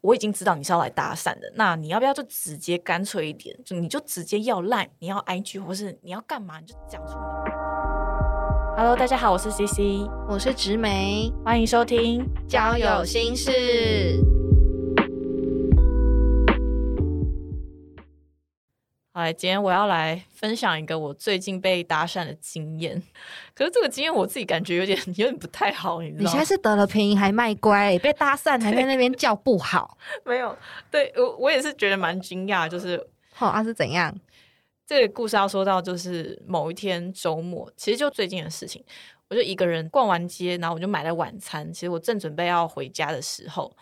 我已经知道你是要来搭讪的，那你要不要就直接干脆一点，就你就直接要烂，你要 IG 或是你要干嘛，你就讲出你的目的。Hello，大家好，我是 CC，我是植梅，欢迎收听交友心事。好，今天我要来分享一个我最近被搭讪的经验。可是这个经验我自己感觉有点 有点不太好，你知道吗？你现在是得了便宜还卖乖，被搭讪还在那边叫不好。没有，对我我也是觉得蛮惊讶，就是好啊是怎样？这个故事要说到就是某一天周末，其实就最近的事情，我就一个人逛完街，然后我就买了晚餐。其实我正准备要回家的时候，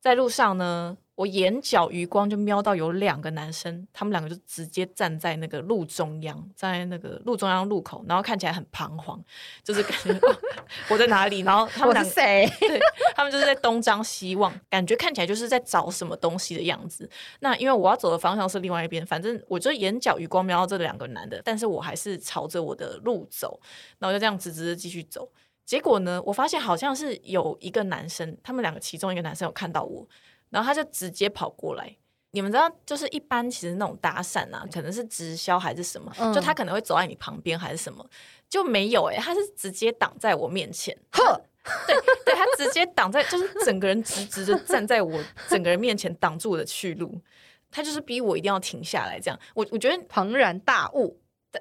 在路上呢。我眼角余光就瞄到有两个男生，他们两个就直接站在那个路中央，在那个路中央路口，然后看起来很彷徨，就是感觉 我在哪里？然后他们是谁？对，他们就是在东张西望，感觉看起来就是在找什么东西的样子。那因为我要走的方向是另外一边，反正我就眼角余光瞄到这两个男的，但是我还是朝着我的路走，然后就这样直直的继续走。结果呢，我发现好像是有一个男生，他们两个其中一个男生有看到我。然后他就直接跑过来，你们知道，就是一般其实那种搭讪啊，可能是直销还是什么，就他可能会走在你旁边还是什么，就没有哎，他是直接挡在我面前，呵，对对，他直接挡在，就是整个人直直的站在我整个人面前挡住我的去路，他就是逼我一定要停下来，这样，我我觉得庞然大物。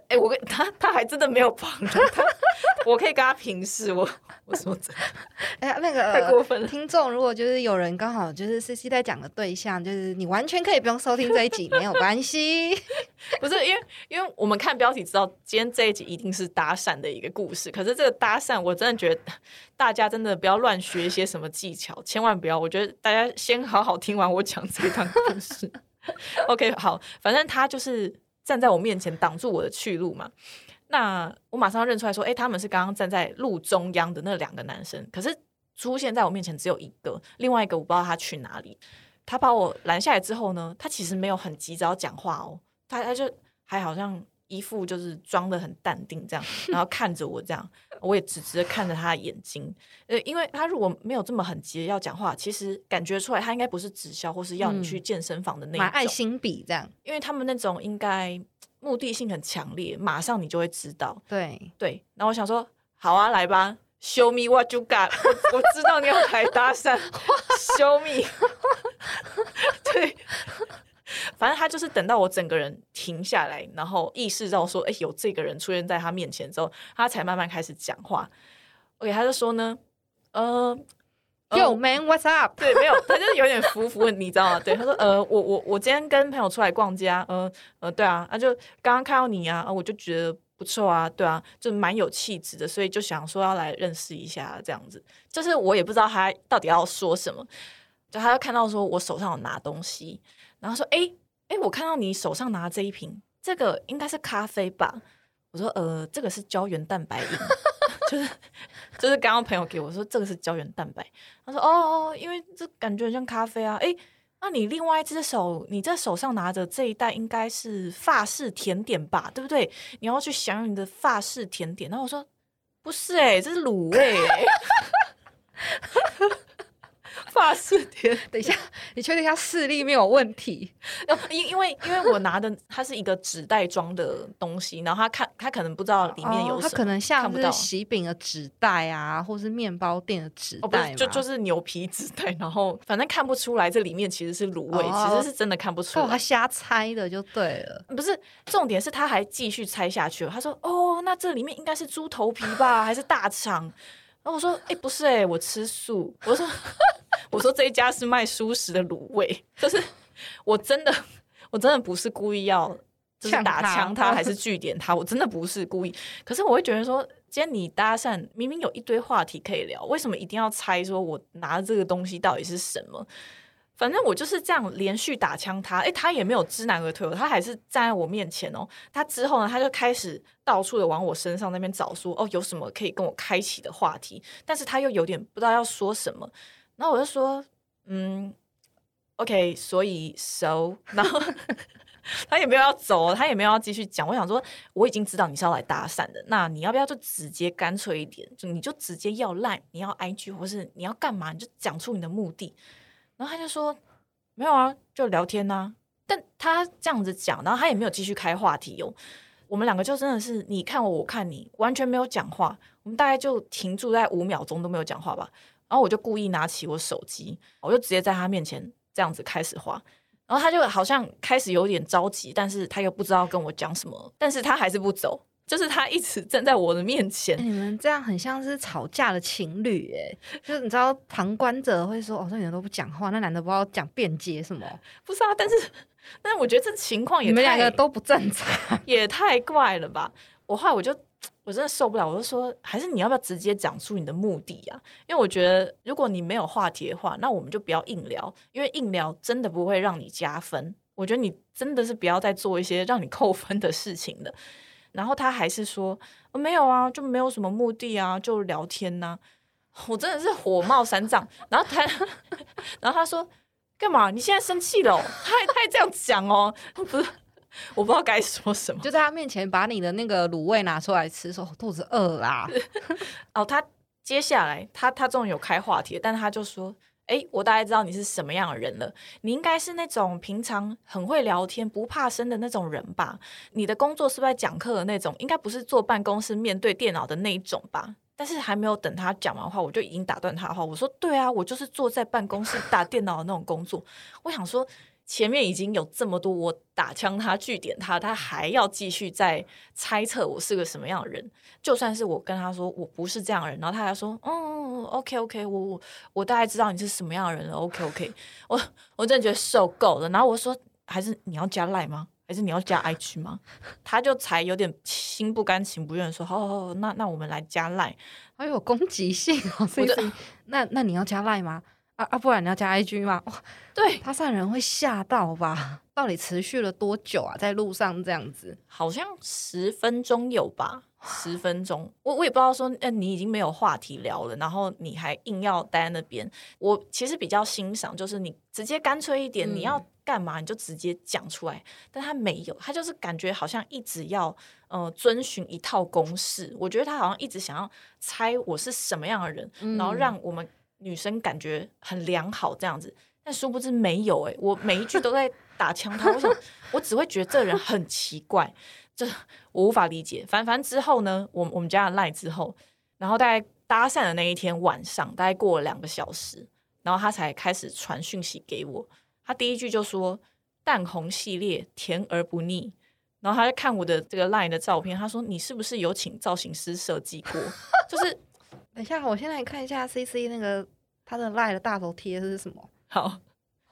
哎，我跟他，他还真的没有旁人，他我可以跟他平视。我我说真的，哎，那个太过分了。听众如果就是有人刚好就是 C C 在讲的对象，就是你完全可以不用收听这一集，没有关系。不是因为因为我们看标题知道今天这一集一定是搭讪的一个故事，可是这个搭讪我真的觉得大家真的不要乱学一些什么技巧，千万不要。我觉得大家先好好听完我讲这一段故事。OK，好，反正他就是。站在我面前挡住我的去路嘛？那我马上认出来说：“哎，他们是刚刚站在路中央的那两个男生。”可是出现在我面前只有一个，另外一个我不知道他去哪里。他把我拦下来之后呢，他其实没有很急着要讲话哦，他他就还好像。一副就是装的很淡定这样，然后看着我这样，我也直直的看着他的眼睛。呃，因为他如果没有这么很急要讲话，其实感觉出来他应该不是直销或是要你去健身房的那种。买爱心笔这样，因为他们那种应该目的性很强烈，马上你就会知道。对对，那我想说，好啊，来吧，Show me what you got。我我知道你要来搭讪，Show me。对。反正他就是等到我整个人停下来，然后意识到说，哎，有这个人出现在他面前之后，他才慢慢开始讲话。OK，他就说呢，呃，Yo man，what's up？对，没有，他就是有点服服，你知道吗？对，他说，呃，我我我今天跟朋友出来逛街，呃呃，对啊，他就刚刚看到你啊，我就觉得不错啊，对啊，就蛮有气质的，所以就想说要来认识一下这样子。就是我也不知道他到底要说什么，就他就看到说我手上有拿东西。然后说：“哎哎，我看到你手上拿这一瓶，这个应该是咖啡吧？”我说：“呃，这个是胶原蛋白饮，就是就是刚刚朋友给我说这个是胶原蛋白。”他说：“哦哦，因为这感觉很像咖啡啊。”哎，那你另外一只手，你在手上拿着这一袋应该是法式甜点吧？对不对？你要去享用你的法式甜点。然后我说：“不是哎，这是卤味。” 法式甜，等一下，你确定一下视力没有问题？因因为因为我拿的它是一个纸袋装的东西，然后他看他可能不知道里面有什么，他可能像是喜饼的纸袋啊，或是面包店的纸袋，就就是牛皮纸袋，然后反正看不出来这里面其实是卤味，其实是真的看不出来，他瞎猜的就对了。不是重点是他还继续猜下去了，他说：“哦，那这里面应该是猪头皮吧，还是大肠？”然后我说：“哎，不是哎，我吃素。”我说。我说这一家是卖素食的卤味，就是我真的，我真的不是故意要就是打枪他还 是据点他，我真的不是故意。可是我会觉得说，今天你搭讪，明明有一堆话题可以聊，为什么一定要猜说我拿这个东西到底是什么？反正我就是这样连续打枪他，哎，他也没有知难而退，他还是站在我面前哦。他之后呢，他就开始到处的往我身上那边找，说哦，有什么可以跟我开启的话题？但是他又有点不知道要说什么。然后我就说，嗯，OK，所以 so，然后他也没有要走，他也没有要继续讲。我想说，我已经知道你是要来搭讪的，那你要不要就直接干脆一点，就你就直接要赖，你要 IG 或是你要干嘛，你就讲出你的目的。然后他就说没有啊，就聊天呐、但他这样子讲，然后他也没有继续开话题哦。我们两个就真的是你看我，我看你，完全没有讲话。我们大概就停住在五秒钟都没有讲话吧。然后我就故意拿起我手机，我就直接在他面前这样子开始画。然后他就好像开始有点着急，但是他又不知道跟我讲什么，但是他还是不走，就是他一直站在我的面前欸。你们这样很像是吵架的情侣，哎，就是你知道旁观者会说，哦，这女的都不讲话，那男的不知道讲辩解什么，不是啊，但是但是我觉得这情况也你们两个都不正常。也太怪了吧！我后来我就我真的受不了，我就说，还是你要不要直接讲出你的目的啊？因为我觉得如果你没有话题的话，那我们就不要硬聊，因为硬聊真的不会让你加分。我觉得你真的是不要再做一些让你扣分的事情了。然后他还是说、没有啊，就没有什么目的啊，就聊天呐、我真的是火冒三丈。然后他，然后他说干嘛？你现在生气了、他还他还这样讲哦，不是，我不知道该说什么。就在他面前把你的那个卤味拿出来吃，说肚子饿啦。哦，他接下来他他终于有开话题，但他就说：“哎，我大概知道你是什么样的人了，你应该是那种平常很会聊天、不怕生的那种人吧？你的工作是不是在讲课的那种？应该不是坐办公室面对电脑的那一种吧？”但是还没有等他讲完话，我就已经打断他的话。我说：“对啊，我就是坐在办公室打电脑的那种工作。”我想说，前面已经有这么多我打枪他、据点他，他还要继续在猜测我是个什么样的人。就算是我跟他说我不是这样的人，然后他还说，嗯，OK OK，我我我大概知道你是什么样的人了，OK OK，我我真的觉得受够了。然后我说，还是你要加赖吗？还是你要加 IG 吗？他就才有点心不甘情不愿地说，好好好，那那我们来加赖。好有攻击性哦！所以那那你要加赖吗？啊啊，不然你要加 IG 吗？哇，对，他上人会吓到吧？到底持续了多久啊？在路上这样子，好像十分钟有吧，十分钟，我我也不知道说，呃，你已经没有话题聊了，然后你还硬要待在那边。我其实比较欣赏，就是你直接干脆一点，嗯你要干嘛你就直接讲出来。但他没有，他就是感觉好像一直要呃遵循一套公式。我觉得他好像一直想要猜我是什么样的人，然后嗯让我们女生感觉很良好这样子。但殊不知没有诶、我每一句都在打枪他，我想我只会觉得这人很奇怪，这我无法理解。反反之后呢，我我们加了赖之后，然后大概搭讪的那一天晚上，大概过了两个小时，然后他才开始传讯息给我。他第一句就说“淡红系列甜而不腻”，然后他在看我的这个 LINE 的照片，他说：“你是不是有请造型师设计过？” 就是等一下，我先来看一下 CC 那个他的赖的大头贴是什么。好，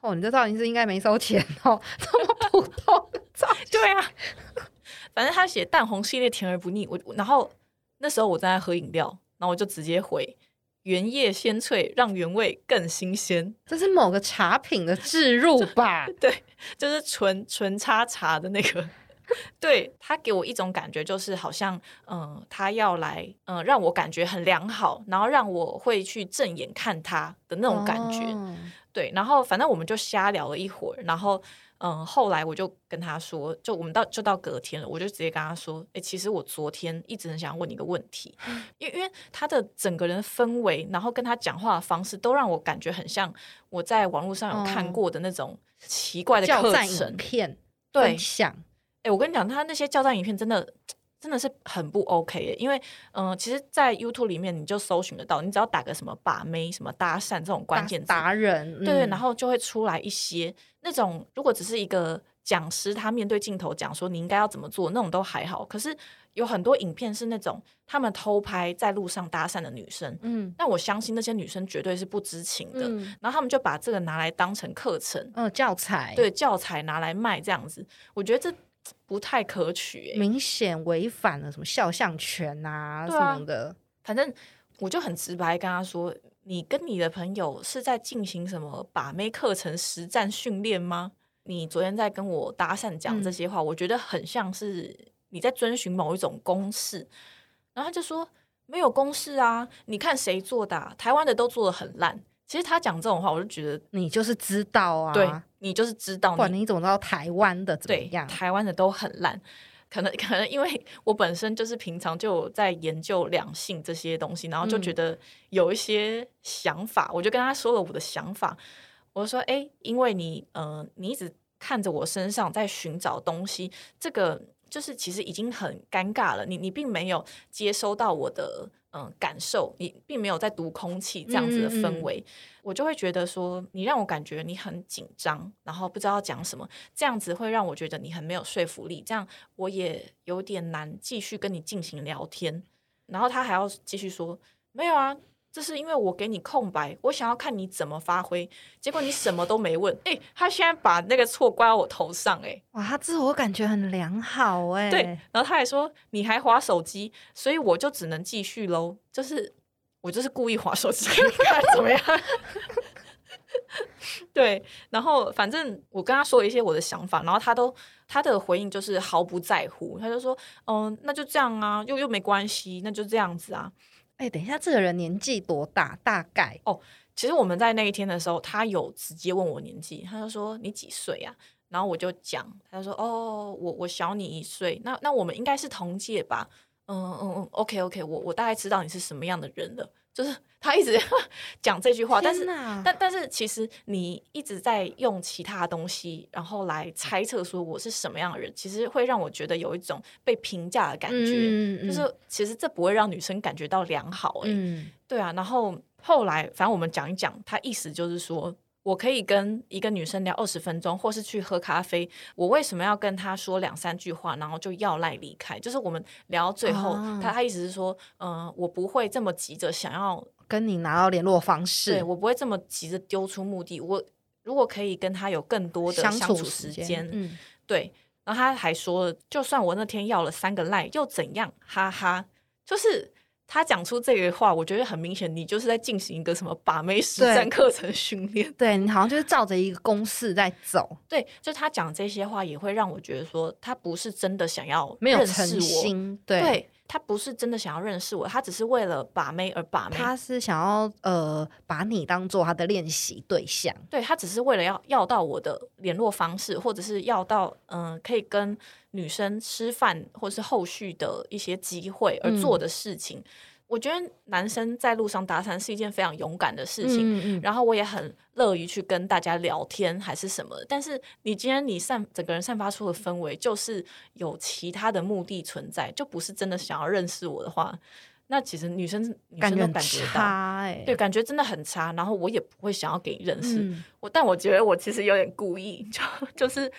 哦，你这造型师应该没收钱哦，这么普通的造型。对啊，反正他写淡红系列甜而不腻，我然后那时候我正在喝饮料，然后我就直接回原叶鲜脆，让原味更新鲜，这是某个茶品的置入吧？对就是纯纯茶茶的那个。对他给我一种感觉，就是好像，嗯、他要来，嗯、让我感觉很良好，然后让我会去正眼看他的那种感觉。哦对，然后反正我们就瞎聊了一会儿，然后嗯，后来我就跟他说，就我们到就到隔天了，我就直接跟他说，哎、其实我昨天一直很想问你一个问题，因为因为他的整个人的氛围，然后跟他讲话的方式，都让我感觉很像我在网络上有看哦过的那种奇怪的教战课程影。片对分，享，哎、我跟你讲，他那些教战影片真的真的是很不 OK 耶，因为嗯、呃其实，在 YouTube 里面你就搜寻得到，你只要打个什么把妹、什么搭讪这种关达键词，达人，对然后就会出来一些那种，如果只是一个讲师他面对镜头讲说你应该要怎么做，那种都还好。可是有很多影片是那种他们偷拍在路上搭讪的女生，嗯。那我相信那些女生绝对是不知情的，嗯。然后他们就把这个拿来当成课程，嗯教材，对教材拿来卖这样子，我觉得这不太可取、欸。明显违反了什么肖像权啊什么的。反正我就很直白跟他说：“你跟你的朋友是在进行什么把妹课程实战训练吗？你昨天在跟我搭讪讲这嗯些话，我觉得很像是你在遵循某一种公式。”然后他就说：“没有公式啊，你看谁做的、啊？台湾的都做的很烂。”其实他讲这种话，我就觉得，你就是知道啊，对你就是知道不管你你怎么知道台湾的怎么样？台湾的都很烂。可能 可能因为我本身就是平常就在研究两性这些东西，然后就嗯觉得有一些想法，我就跟他说了我的想法。我说，哎、因为你呃，你一直看着我身上在寻找东西，这个就是其实已经很尴尬了。你你并没有接收到我的嗯、呃感受，你并没有在读空气这样子的嗯嗯嗯氛围，我就会觉得说，你让我感觉你很紧张，然后不知道讲什么，这样子会让我觉得你很没有说服力，这样我也有点难继续跟你进行聊天。然后他还要继续说，没有啊。这是因为我给你空白，我想要看你怎么发挥，结果你什么都没问。哎、他现在把那个错怪到我头上、诶哇，他自我感觉很良好哎、对，然后他还说你还划手机，所以我就只能继续喽。就是我就是故意划手机 看，怎么样？对，然后反正我跟他说了一些我的想法，然后他都他的回应就是毫不在乎，他就说，嗯、那就这样啊，又又没关系，那就这样子啊。哎、等一下，这个人年纪多大？大概哦其实我们在那一天的时候，他有直接问我年纪，他就说你几岁啊？然后我就讲，他就说哦，我我小你一岁，那那我们应该是同届吧？嗯嗯嗯，OK OK，我我大概知道你是什么样的人了。就是他一直 讲这句话，但是但但是其实你一直在用其他东西，然后来猜测说我是什么样的人，其实会让我觉得有一种被评价的感觉。嗯嗯就是其实这不会让女生感觉到良好、欸，嗯，对啊，然后后来反正我们讲一讲，他意思就是说。我可以跟一个女生聊二十分钟，或是去喝咖啡。我为什么要跟她说两三句话，然后就要赖离开？就是我们聊到最后，啊他他意思是说，嗯、我不会这么急着想要跟你拿到联络方式，对我不会这么急着丢出目的。我如果可以跟她有更多的相处时间间，嗯，对。然后他还说了，就算我那天要了三个赖又怎样？哈哈，就是他讲出这个话，我觉得很明显，你就是在进行一个什么把妹实战课程训练。对你好像就是照着一个公式在走，对，就他讲这些话，也会让我觉得说，他不是真的想要没有诚认识我。对他不是真的想要认识我，他只是为了把妹而把妹。他是想要呃把你当做他的练习对象，对他只是为了要要到我的联络方式，或者是要到嗯、呃可以跟女生吃饭，或是后续的一些机会而做的事情。我觉得男生在路上搭讪是一件非常勇敢的事情，嗯嗯然后我也很乐于去跟大家聊天还是什么。但是你今天你散整个人散发出的氛围，就是有其他的目的存在，就不是真的想要认识我的话，那其实女生女生都感觉很感觉到。对，感觉真的很差，然后我也不会想要给你认识。嗯我但我觉得我其实有点故意，就就是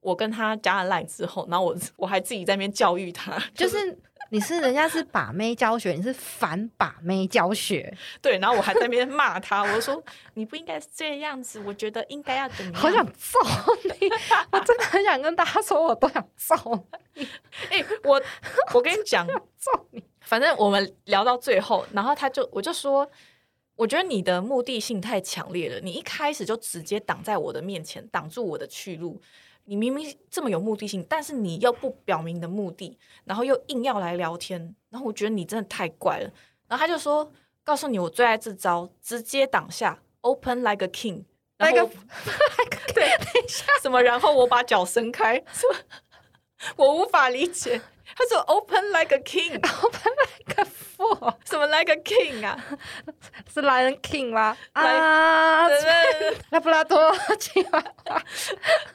我跟他加了 line 之后，然后我我还自己在那边教育他，就是是你是人家是把妹教学，你是反把妹教学，对，然后我还在那边骂他，我说你不应该是这样子，我觉得应该要怎么样？好想揍你！我真的很想跟大家说，我都想揍你，哎、我我跟你讲，揍你！反正我们聊到最后，然后他就我就说，我觉得你的目的性太强烈了，你一开始就直接挡在我的面前，挡住我的去路。你明明这么有目的性，但是你又不表明你的目的，然后又硬要来聊天，然后我觉得你真的太怪了。然后他就说：“告诉你，我最爱这招，直接挡下，open like a king。”然后 Like 我 对，什么？然后我把脚伸开，什么？我无法理解。他说 “open like a king，Open like a fool，什么 like a king 啊？是 Lion King 吗？来啊，对对拉布拉多吉娃娃，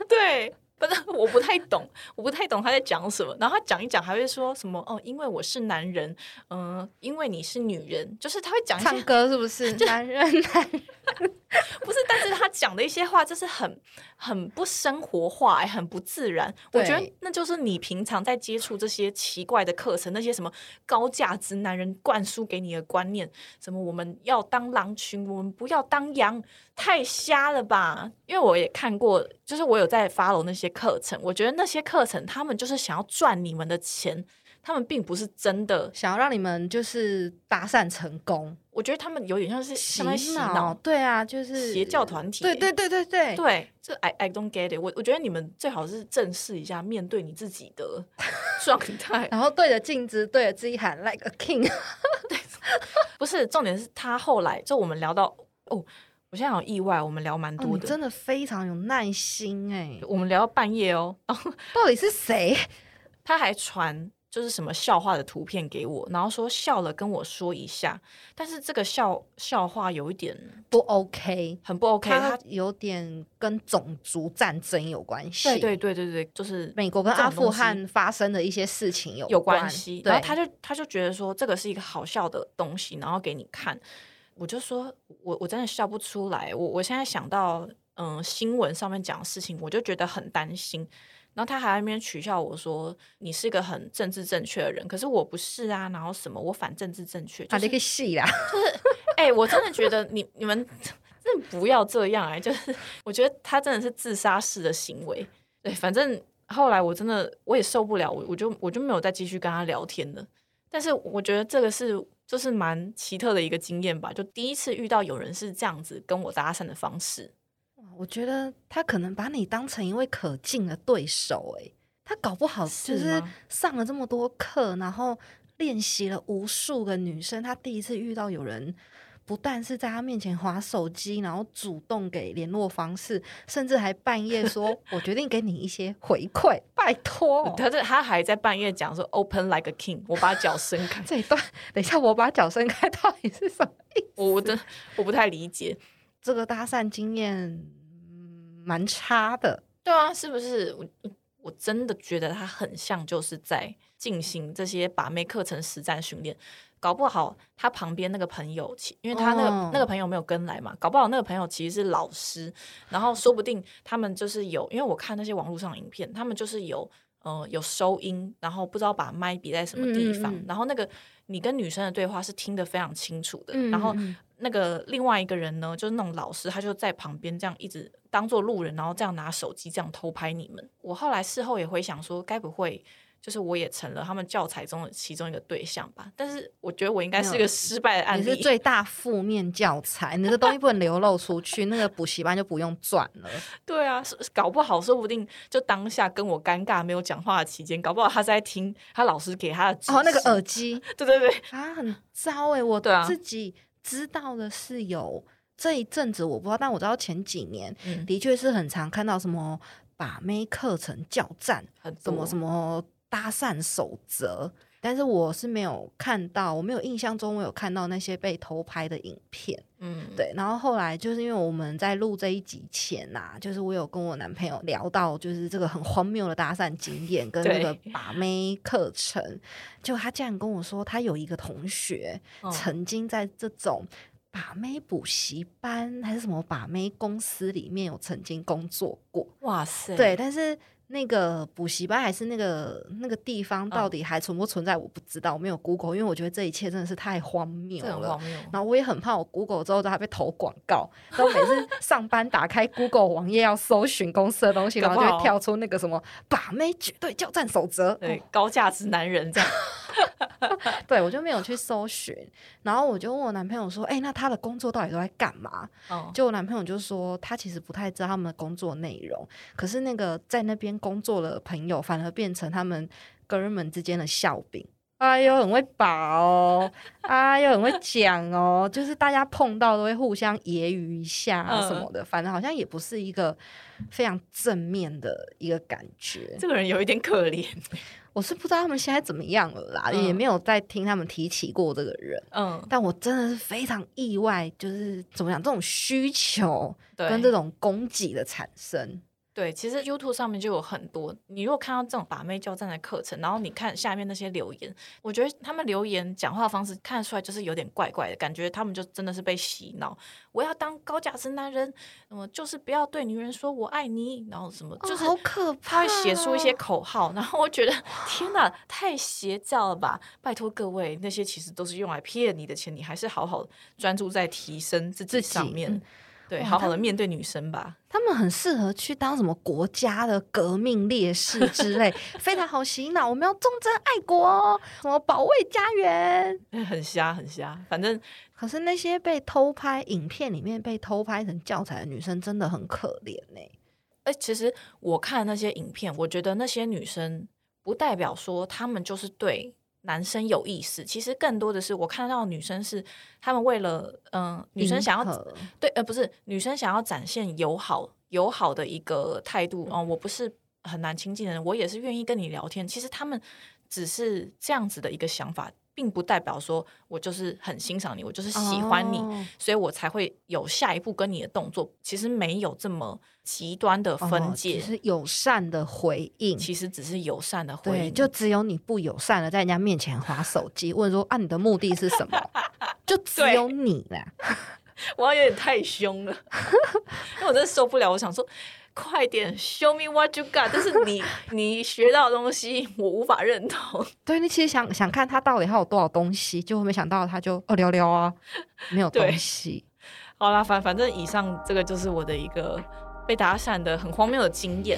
对，不是我不太懂，我不太懂他在讲什么。然后他讲一讲，还会说什么哦，因为我是男人，嗯、因为你是女人，就是他会讲一唱歌是不是？男人，男人，不是，但是他讲的一些话就是很很不生活化、欸，很不自然。我觉得那就是你平常在接触这些奇怪的课程，那些什么高价值男人灌输给你的观念，什么我们要当狼群，我们不要当羊，太瞎了吧？因为我也看过，就是我有在 follow 那些课程，我觉得那些课程他们就是想要赚你们的钱。他们并不是真的，想要让你们就是搭讪成功，我觉得他们有点像是洗脑，对啊，就是邪教团体对对对对对，对，这 I I don't get it 我。我觉得你们最好是正视一下，面对你自己的状态。然后对着镜子对着自己喊 like a king，不是重点是他后来就我们聊到哦，我现在好意外，我们聊蛮哦多的，你真的非常有耐心哎，我们聊到半夜哦，到底是谁？他还传。就是什么笑话的图片给我，然后说笑了跟我说一下，但是这个笑笑话有一点不 OK，很不 OK，它它有点跟种族战争有关系。对对对对对，就是美国跟阿富汗发生的一些事情有有关关系。然后他就他就觉得说这个是一个好笑的东西，然后给你看。我就说我我真的笑不出来。我我现在想到嗯新闻上面讲的事情，我就觉得很担心。然后他还在那边取笑我说你是一个很政治正确的人，可是我不是啊。然后什么我反政治正确，就啊，是这个戏啦，哎、我真的觉得你你们 真的不要这样哎、就是我觉得他真的是自杀式的行为。对，反正后来我真的我也受不了，我我就我就没有再继续跟他聊天了。但是我觉得这个是就是蛮奇特的一个经验吧，就第一次遇到有人是这样子跟我搭讪的方式。我觉得他可能把你当成一位可敬的对手、欸，他搞不好就是上了这么多课，然后练习了无数个女生，他第一次遇到有人。不但是在他面前划手机，然后主动给联络方式，甚至还半夜说：“我决定给你一些回馈，拜托。他这他还在半夜讲说 “open like a king”，我把脚伸开 ”，这一段，等一下我把脚伸开，到底是什么意思？我我真我不太理解。这个搭讪经验嗯蛮差的，对啊，是不是？我我我真的觉得他很像就是在进行这些把妹课程实战训练。搞不好他旁边那个朋友，其因为他那个、哦那个朋友没有跟来嘛，搞不好那个朋友其实是老师，然后说不定他们就是有，因为我看那些网络上影片，他们就是有呃有收音，然后不知道把麦比在什么地方，嗯嗯嗯然后那个你跟女生的对话是听得非常清楚的，嗯然后那个另外一个人呢，就是那种老师，他就在旁边这样一直当做路人，然后这样拿手机这样偷拍你们。我后来事后也回想说，该不会就是我也成了他们教材中的其中一个对象吧？但是我觉得我应该是一个失败的案例。你是最大负面教材，你的东西不能流露出去，那个补习班就不用转了。对啊，是搞不好说不定就当下跟我尴尬没有讲话的期间，搞不好他在听他老师给他的哦，那个耳机 对对对，啊，很糟哎、我对啊自己知道的是有这一阵子我不知道，但我知道前几年嗯，的确是很常看到什么把妹课程教战，什么什么搭讪守则。但是我是没有看到，我没有印象中我有看到那些被偷拍的影片。嗯，对，然后后来就是因为我们在录这一集前呐、就是我有跟我男朋友聊到，就是这个很荒谬的搭讪经验跟那个把妹课程，就他竟然跟我说，他有一个同学嗯曾经在这种把妹补习班还是什么把妹公司里面有曾经工作过，哇塞，对，但是。那个补习班还是那个那个地方，到嗯底还存不存在？我不知道，我没有 Google，因为我觉得这一切真的是太荒谬了。荒谬。然后我也很怕我 Google 之后都还被投广告，然后每次上班打开 Google 网页要搜寻公司的东西，然后就会跳出那个什么把妹绝对交战守则。对，高价值男人这样，对我就没有去搜寻，然后我就问我男朋友说：“哎、那他的工作到底都在干嘛？”哦，就我男朋友就说他其实不太知道他们的工作内容，可是那个在那边工作的朋友反而变成他们哥们之间的笑柄。哎呦，很会把哦，哎呦，很会讲哦，就是大家碰到都会互相揶揄一下啊嗯什么的，反正好像也不是一个非常正面的一个感觉。这个人有一点可怜。我是不知道他们现在怎么样了啦，嗯也没有再听他们提起过这个人，嗯，但我真的是非常意外，就是怎么讲，这种需求，跟这种供给的产生。对，其实 YouTube 上面就有很多，你如果看到这种把妹交战的课程，然后你看下面那些留言，我觉得他们留言讲话方式看得出来就是有点怪怪的，感觉他们就真的是被洗脑。我要当高价值男人，那么就是不要对女人说我爱你，然后什么，就是哦好可怕、他会写出一些。口号，然后我觉得天哪，太邪教了吧！拜托各位，那些其实都是用来骗你的钱，你还是好好专注在提升自己自己上面，嗯对，好好他的面对女生吧。他们很适合去当什么国家的革命烈士之类，非常好洗脑。我们要忠贞爱国哦，什么保卫家园。很瞎，很瞎。反正可是那些被偷拍影片里面被偷拍成教材的女生真的很可怜呢、哎、其实我看那些影片，我觉得那些女生不代表说她们就是对男生有意思，其实更多的是我看到女生是他们为了嗯、女生想要对呃不是女生想要展现友好友好的一个态度哦、我不是很难亲近的人，我也是愿意跟你聊天。其实他们只是这样子的一个想法，并不代表说我就是很欣赏你，我就是喜欢你，哦所以我才会有下一步跟你的动作。其实没有这么极端的分哦界，只是友善的回应。其实只是友善的回，应。就只有你不友善的在人家面前划手机，问说啊，你的目的是什么？就只有你啦。我有点太凶了，因为我真的受不了。我想说，快点 show me what you got，但是你 你学到的东西我无法认同。对你其实想想看他到底还有多少东西，就没想到他就哦聊聊啊，没有对东西。好啦，反反正以上这个就是我的一个被打散的很荒谬的经验。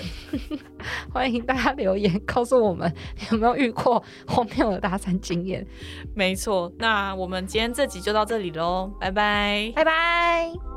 欢迎大家留言告诉我们有没有遇过荒谬的打散经验。没错，那我们今天这集就到这里喽，拜拜。拜拜。